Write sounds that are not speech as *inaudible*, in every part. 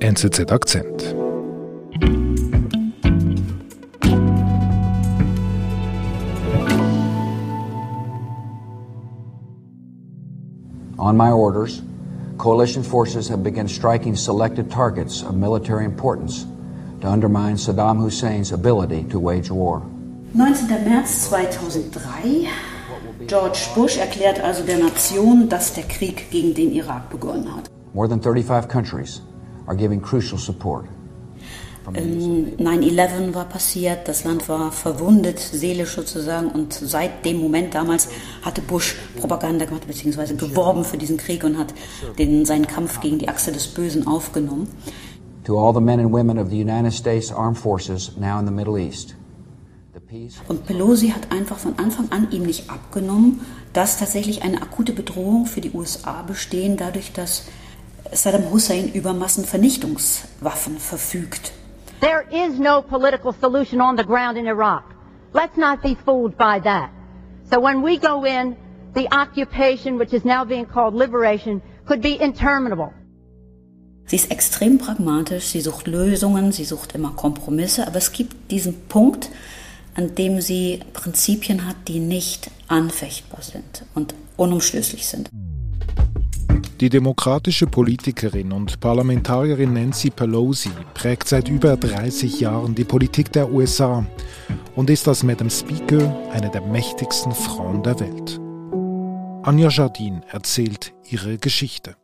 NZZ Akzent. On my orders, coalition forces have begun striking selected targets of military importance to undermine Saddam Hussein's ability to wage war. 19. März 2003. George Bush erklärt also der Nation, dass der Krieg gegen den Irak begonnen hat. More than 35 countries are giving crucial support. 9-11 ähm, war passiert, das Land war verwundet, seelisch sozusagen, und seit dem Moment damals hatte Bush Propaganda gemacht, beziehungsweise geworben für diesen Krieg und hat den, seinen Kampf gegen die Achse des Bösen aufgenommen. To all the men and women of the United States Armed Forces now in the Middle East. Und Pelosi hat einfach von Anfang an ihm nicht abgenommen, dass tatsächlich eine akute Bedrohung für die USA bestehen, dadurch, dass Saddam Hussein über Massenvernichtungswaffen verfügt. There is no political solution on the ground in Iraq. Let's not be fooled by that. So when we go in, the occupation, which is now being called liberation, could be interminable. Sie ist extrem pragmatisch, sie sucht Lösungen, sie sucht immer Kompromisse, aber es gibt diesen Punkt, an dem sie Prinzipien hat, die nicht anfechtbar sind und unumstößlich sind. Die demokratische Politikerin und Parlamentarierin Nancy Pelosi prägt seit über 30 Jahren die Politik der USA und ist als Madam Speaker eine der mächtigsten Frauen der Welt. Anja Jardin erzählt ihre Geschichte.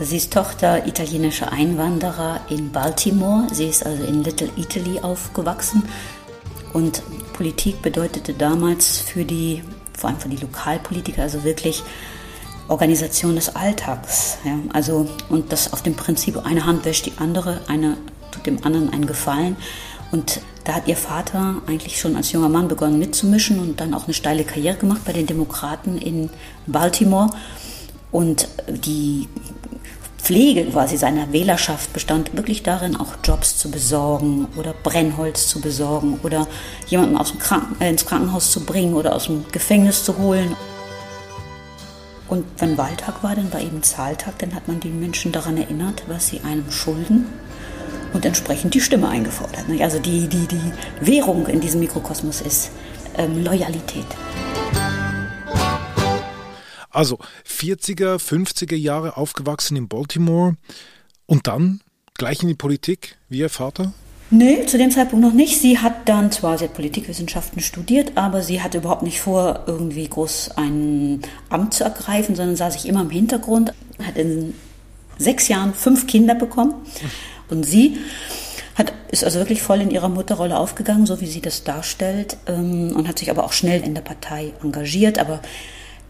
Sie ist Tochter italienischer Einwanderer in Baltimore. Sie ist also in Little Italy aufgewachsen. Und Politik bedeutete damals für die vor allem für die Lokalpolitiker, also wirklich Organisation des Alltags. Ja, also, und das auf dem Prinzip, eine Hand wäscht die andere, eine tut dem anderen einen Gefallen. Und da hat ihr Vater eigentlich schon als junger Mann begonnen mitzumischen und dann auch eine steile Karriere gemacht bei den Demokraten in Baltimore. Und die Pflege quasi seiner Wählerschaft bestand wirklich darin, auch Jobs zu besorgen oder Brennholz zu besorgen oder jemanden aus dem Kranken äh, ins Krankenhaus zu bringen oder aus dem Gefängnis zu holen. Und wenn Wahltag war, dann war eben Zahltag, dann hat man die Menschen daran erinnert, was sie einem schulden und entsprechend die Stimme eingefordert. Also die, die, die Währung in diesem Mikrokosmos ist ähm, Loyalität. Also 40er, 50er Jahre aufgewachsen in Baltimore und dann gleich in die Politik wie ihr Vater? Nee, zu dem Zeitpunkt noch nicht. Sie hat dann zwar, sie hat Politikwissenschaften studiert, aber sie hatte überhaupt nicht vor, irgendwie groß ein Amt zu ergreifen, sondern sah sich immer im Hintergrund, hat in sechs Jahren fünf Kinder bekommen und sie hat, ist also wirklich voll in ihrer Mutterrolle aufgegangen, so wie sie das darstellt, ähm, und hat sich aber auch schnell in der Partei engagiert, aber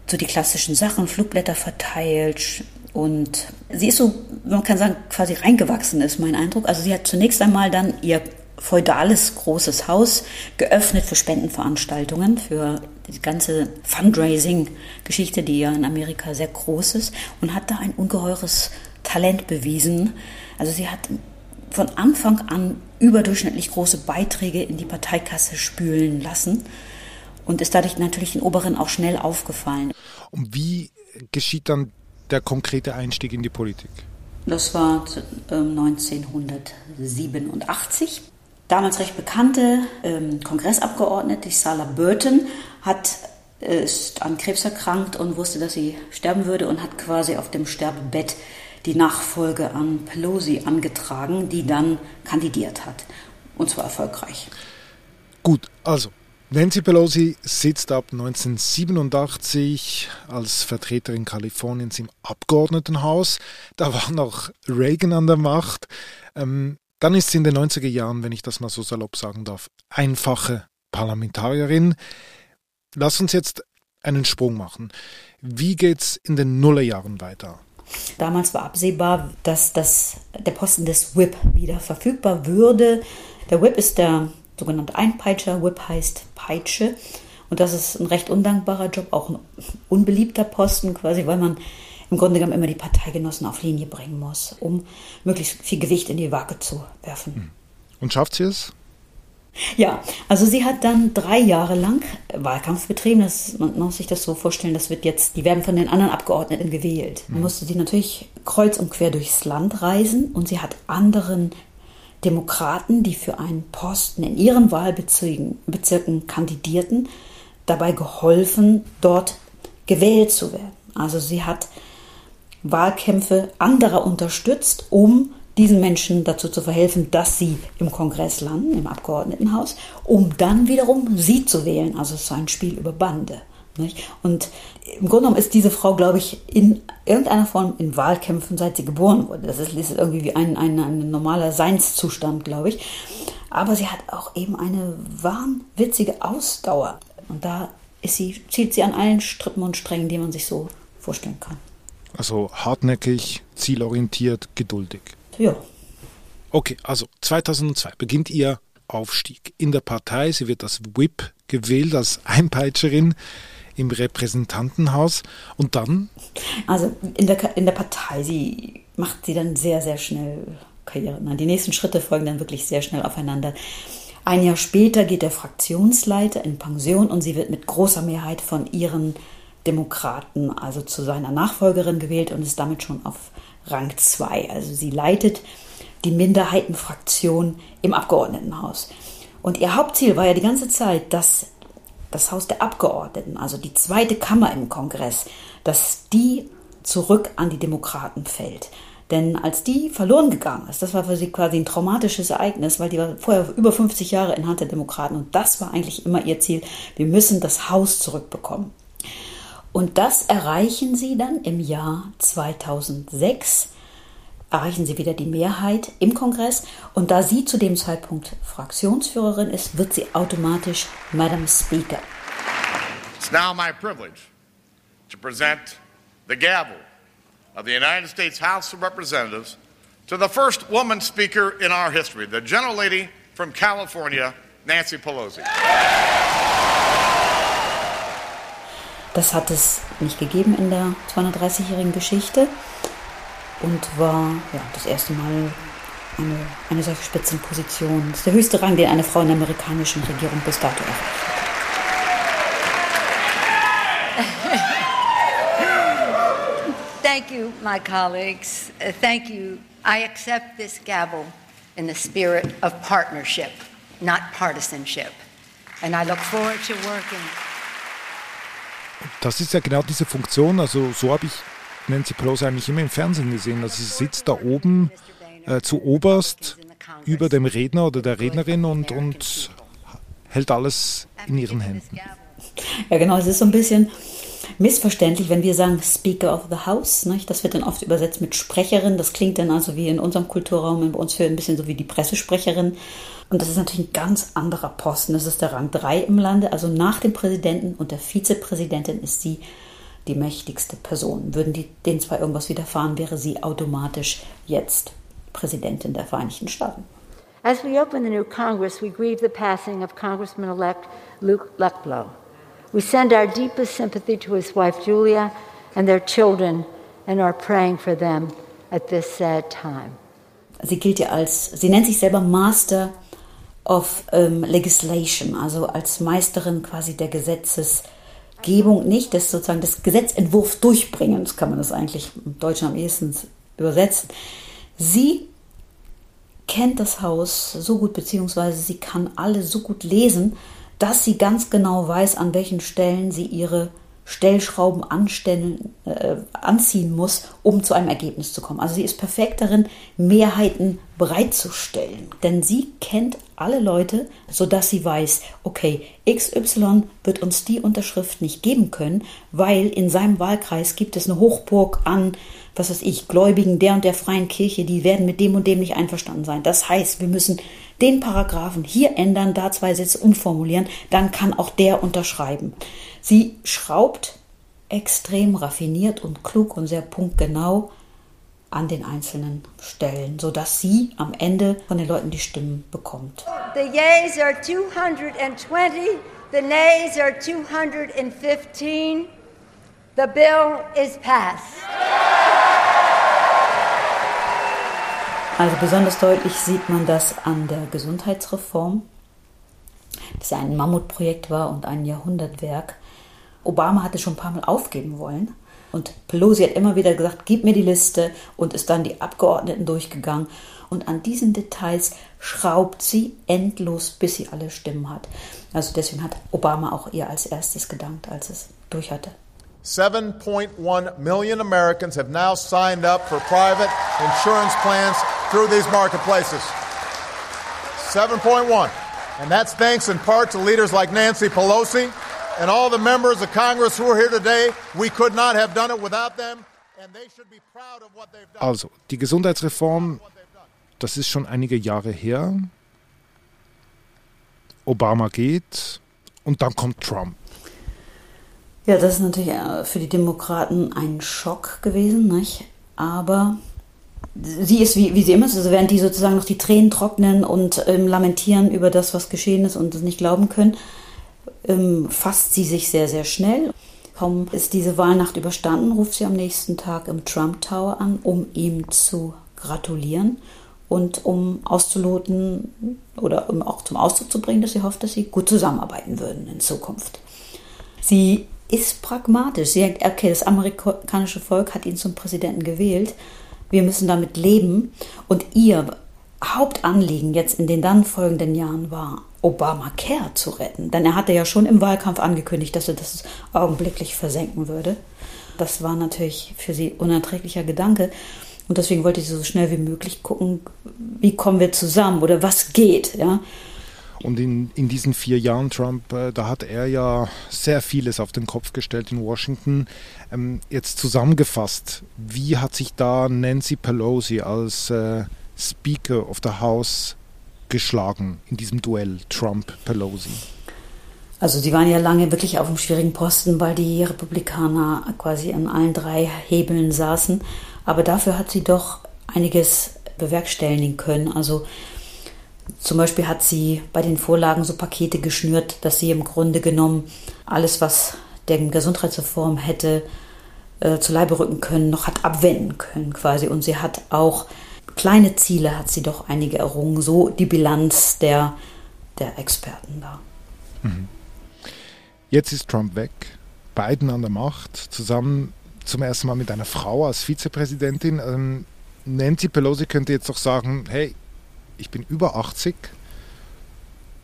so die klassischen Sachen, Flugblätter verteilt. Und sie ist so, man kann sagen, quasi reingewachsen ist mein Eindruck. Also sie hat zunächst einmal dann ihr feudales großes Haus geöffnet für Spendenveranstaltungen, für die ganze Fundraising-Geschichte, die ja in Amerika sehr groß ist, und hat da ein ungeheures Talent bewiesen. Also sie hat von Anfang an überdurchschnittlich große Beiträge in die Parteikasse spülen lassen und ist dadurch natürlich den Oberen auch schnell aufgefallen. Und wie geschieht dann der konkrete Einstieg in die Politik? Das war 1987. Ähm, Damals recht bekannte ähm, Kongressabgeordnete, Sarah Burton, hat, äh, ist an Krebs erkrankt und wusste, dass sie sterben würde und hat quasi auf dem Sterbebett die Nachfolge an Pelosi angetragen, die dann kandidiert hat. Und zwar erfolgreich. Gut, also Nancy Pelosi sitzt ab 1987 als Vertreterin Kaliforniens im Abgeordnetenhaus. Da war noch Reagan an der Macht. Ähm, dann ist sie in den 90er Jahren, wenn ich das mal so salopp sagen darf, einfache Parlamentarierin. Lass uns jetzt einen Sprung machen. Wie geht's in den Nullerjahren weiter? Damals war absehbar, dass das, der Posten des Whip wieder verfügbar würde. Der Whip ist der sogenannte Einpeitscher. Whip heißt Peitsche. Und das ist ein recht undankbarer Job, auch ein unbeliebter Posten quasi, weil man im Grunde genommen immer die Parteigenossen auf Linie bringen muss, um möglichst viel Gewicht in die Waage zu werfen. Hm. Und schafft sie es? Ja, also sie hat dann drei Jahre lang Wahlkampf betrieben. Das, man muss sich das so vorstellen, das wird jetzt, die werden von den anderen Abgeordneten gewählt. Dann musste sie natürlich kreuz und quer durchs Land reisen und sie hat anderen Demokraten, die für einen Posten in ihren Wahlbezirken Bezirken kandidierten, dabei geholfen, dort gewählt zu werden. Also sie hat Wahlkämpfe anderer unterstützt, um diesen Menschen dazu zu verhelfen, dass sie im Kongress landen, im Abgeordnetenhaus, um dann wiederum sie zu wählen. Also es ist ein Spiel über Bande. Nicht? Und im Grunde genommen ist diese Frau, glaube ich, in irgendeiner Form in Wahlkämpfen, seit sie geboren wurde. Das ist, ist irgendwie wie ein, ein, ein normaler Seinszustand, glaube ich. Aber sie hat auch eben eine wahnwitzige Ausdauer. Und da ist sie, zielt sie an allen Strippen und Strängen, die man sich so vorstellen kann. Also hartnäckig, zielorientiert, geduldig. Ja. Okay, also 2002 beginnt ihr Aufstieg in der Partei. Sie wird als Whip gewählt, als Einpeitscherin im Repräsentantenhaus und dann? Also in der, in der Partei, sie macht sie dann sehr, sehr schnell Karriere. Die nächsten Schritte folgen dann wirklich sehr schnell aufeinander. Ein Jahr später geht der Fraktionsleiter in Pension und sie wird mit großer Mehrheit von ihren Demokraten, also zu seiner Nachfolgerin gewählt und ist damit schon auf Rang 2. Also sie leitet die Minderheitenfraktion im Abgeordnetenhaus. Und ihr Hauptziel war ja die ganze Zeit, dass das Haus der Abgeordneten, also die zweite Kammer im Kongress, dass die zurück an die Demokraten fällt. Denn als die verloren gegangen ist, das war für sie quasi ein traumatisches Ereignis, weil die war vorher über 50 Jahre in Hand der Demokraten und das war eigentlich immer ihr Ziel. Wir müssen das Haus zurückbekommen. Und das erreichen sie dann im Jahr 2006 erreichen sie wieder die Mehrheit im Kongress und da sie zu dem Zeitpunkt Fraktionsführerin ist, wird sie automatisch Madam Speaker. It's now my privilege to present the gavel of the United States House of Representatives to the first woman speaker in our history, the gentle lady from California, Nancy Pelosi. Das hat es nicht gegeben in der 230-jährigen Geschichte und war ja, das erste Mal eine, eine solche Spitzenposition. Das ist der höchste Rang, den eine Frau in der amerikanischen Regierung bis dato erreicht Thank you, my colleagues. Uh, thank you. I accept this gavel in the spirit of partnership, not partisanship. And I look forward to working. Das ist ja genau diese Funktion, also so habe ich Nancy Pelosi eigentlich immer im Fernsehen gesehen. Also sie sitzt da oben äh, zu oberst über dem Redner oder der Rednerin und, und hält alles in ihren Händen. Ja, genau, es ist so ein bisschen missverständlich, wenn wir sagen Speaker of the House. Nicht? Das wird dann oft übersetzt mit Sprecherin. Das klingt dann also wie in unserem Kulturraum bei uns für ein bisschen so wie die Pressesprecherin. Und das ist natürlich ein ganz anderer Posten. Das ist der Rang 3 im Lande. Also nach dem Präsidenten und der Vizepräsidentin ist sie die mächtigste Person. Würden die, denen zwar irgendwas widerfahren, wäre sie automatisch jetzt Präsidentin der Vereinigten Staaten. As we open the new Congress, we grieve the passing of Congressman-elect Luke Luckblow. We send our deepest sympathy to his wife Julia and their children and are praying for them at this sad time. Sie gilt ja als, sie nennt sich selber Master of um, Legislation, also als Meisterin quasi der Gesetzesgebung, nicht des sozusagen des Gesetzentwurfs durchbringens, kann man das eigentlich im Deutschen am ehesten übersetzen. Sie kennt das Haus so gut, beziehungsweise sie kann alle so gut lesen, dass sie ganz genau weiß, an welchen Stellen sie ihre Stellschrauben anstellen, äh, anziehen muss, um zu einem Ergebnis zu kommen. Also sie ist perfekt darin, Mehrheiten bereitzustellen. Denn sie kennt alle Leute, sodass sie weiß, okay, XY wird uns die Unterschrift nicht geben können, weil in seinem Wahlkreis gibt es eine Hochburg an, was weiß ich, Gläubigen der und der freien Kirche, die werden mit dem und dem nicht einverstanden sein. Das heißt, wir müssen den Paragraphen hier ändern, da zwei Sätze umformulieren, dann kann auch der unterschreiben. Sie schraubt extrem raffiniert und klug und sehr punktgenau an den einzelnen Stellen, sodass sie am Ende von den Leuten die Stimmen bekommt. The yeas are 220, the nays are 215. The bill is passed. Also besonders deutlich sieht man das an der Gesundheitsreform. das ja ein Mammutprojekt war und ein Jahrhundertwerk. Obama hatte schon ein paar Mal aufgeben wollen. Und Pelosi hat immer wieder gesagt, gib mir die Liste und ist dann die Abgeordneten durchgegangen. Und an diesen Details schraubt sie endlos, bis sie alle Stimmen hat. Also deswegen hat Obama auch ihr als erstes gedankt, als es durch hatte. 7.1 million Americans have now signed up for private insurance plans through these marketplaces. 7.1. And that's thanks in part to leaders like Nancy Pelosi and all the members of Congress who are here today. We could not have done it without them. Also, die Gesundheitsreform, das ist schon einige Jahre her. Obama geht und dann kommt Trump. Ja, das ist natürlich äh, für die Demokraten ein Schock gewesen, nicht? Aber sie ist, wie, wie sie immer ist, also während die sozusagen noch die Tränen trocknen und ähm, lamentieren über das, was geschehen ist und es nicht glauben können, ähm, fasst sie sich sehr, sehr schnell. Kaum ist diese Wahlnacht überstanden, ruft sie am nächsten Tag im Trump Tower an, um ihm zu gratulieren und um auszuloten oder um auch zum Ausdruck zu bringen, dass sie hofft, dass sie gut zusammenarbeiten würden in Zukunft. Sie ist pragmatisch. Sie sagt, okay, das amerikanische Volk hat ihn zum Präsidenten gewählt. Wir müssen damit leben. Und ihr Hauptanliegen jetzt in den dann folgenden Jahren war, Obamacare zu retten. Denn er hatte ja schon im Wahlkampf angekündigt, dass er das augenblicklich versenken würde. Das war natürlich für sie unerträglicher Gedanke. Und deswegen wollte sie so schnell wie möglich gucken, wie kommen wir zusammen oder was geht. Ja? Und in, in diesen vier Jahren Trump, äh, da hat er ja sehr vieles auf den Kopf gestellt in Washington. Ähm, jetzt zusammengefasst, wie hat sich da Nancy Pelosi als äh, Speaker of the House geschlagen in diesem Duell Trump-Pelosi? Also sie waren ja lange wirklich auf einem schwierigen Posten, weil die Republikaner quasi an allen drei Hebeln saßen. Aber dafür hat sie doch einiges bewerkstelligen können. Also zum Beispiel hat sie bei den Vorlagen so Pakete geschnürt, dass sie im Grunde genommen alles, was der Gesundheitsreform hätte äh, zu Leibe rücken können, noch hat abwenden können quasi. Und sie hat auch kleine Ziele, hat sie doch einige errungen. So die Bilanz der, der Experten da. Mhm. Jetzt ist Trump weg, Biden an der Macht, zusammen zum ersten Mal mit einer Frau als Vizepräsidentin. Ähm, Nancy Pelosi könnte jetzt doch sagen, hey, ich bin über 80.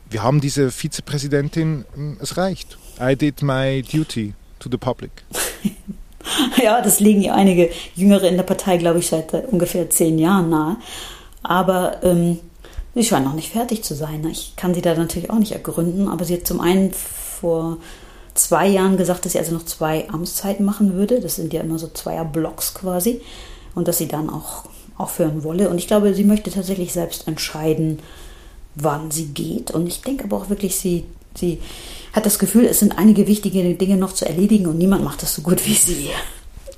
Wir haben diese Vizepräsidentin, hm, es reicht. I did my duty to the public. *laughs* ja, das legen ja einige Jüngere in der Partei, glaube ich, seit ungefähr zehn Jahren nahe. Aber ähm, sie scheint noch nicht fertig zu sein. Ich kann sie da natürlich auch nicht ergründen, aber sie hat zum einen vor zwei Jahren gesagt, dass sie also noch zwei Amtszeiten machen würde. Das sind ja immer so Zweierblocks quasi. Und dass sie dann auch aufhören wolle. Und ich glaube, sie möchte tatsächlich selbst entscheiden, wann sie geht. Und ich denke aber auch wirklich, sie, sie hat das Gefühl, es sind einige wichtige Dinge noch zu erledigen und niemand macht das so gut wie sie.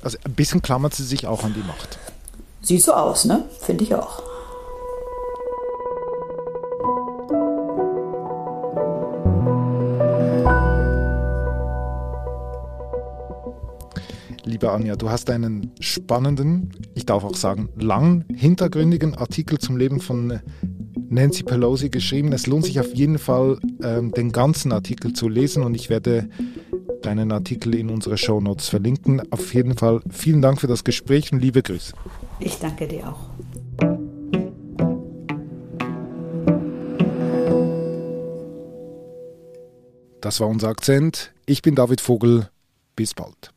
Also ein bisschen klammert sie sich auch an die Macht. Sieht so aus, ne? Finde ich auch. Liebe Anja, du hast einen spannenden, ich darf auch sagen, lang, hintergründigen Artikel zum Leben von Nancy Pelosi geschrieben. Es lohnt sich auf jeden Fall, ähm, den ganzen Artikel zu lesen und ich werde deinen Artikel in unsere Show Notes verlinken. Auf jeden Fall vielen Dank für das Gespräch und liebe Grüße. Ich danke dir auch. Das war unser Akzent. Ich bin David Vogel. Bis bald.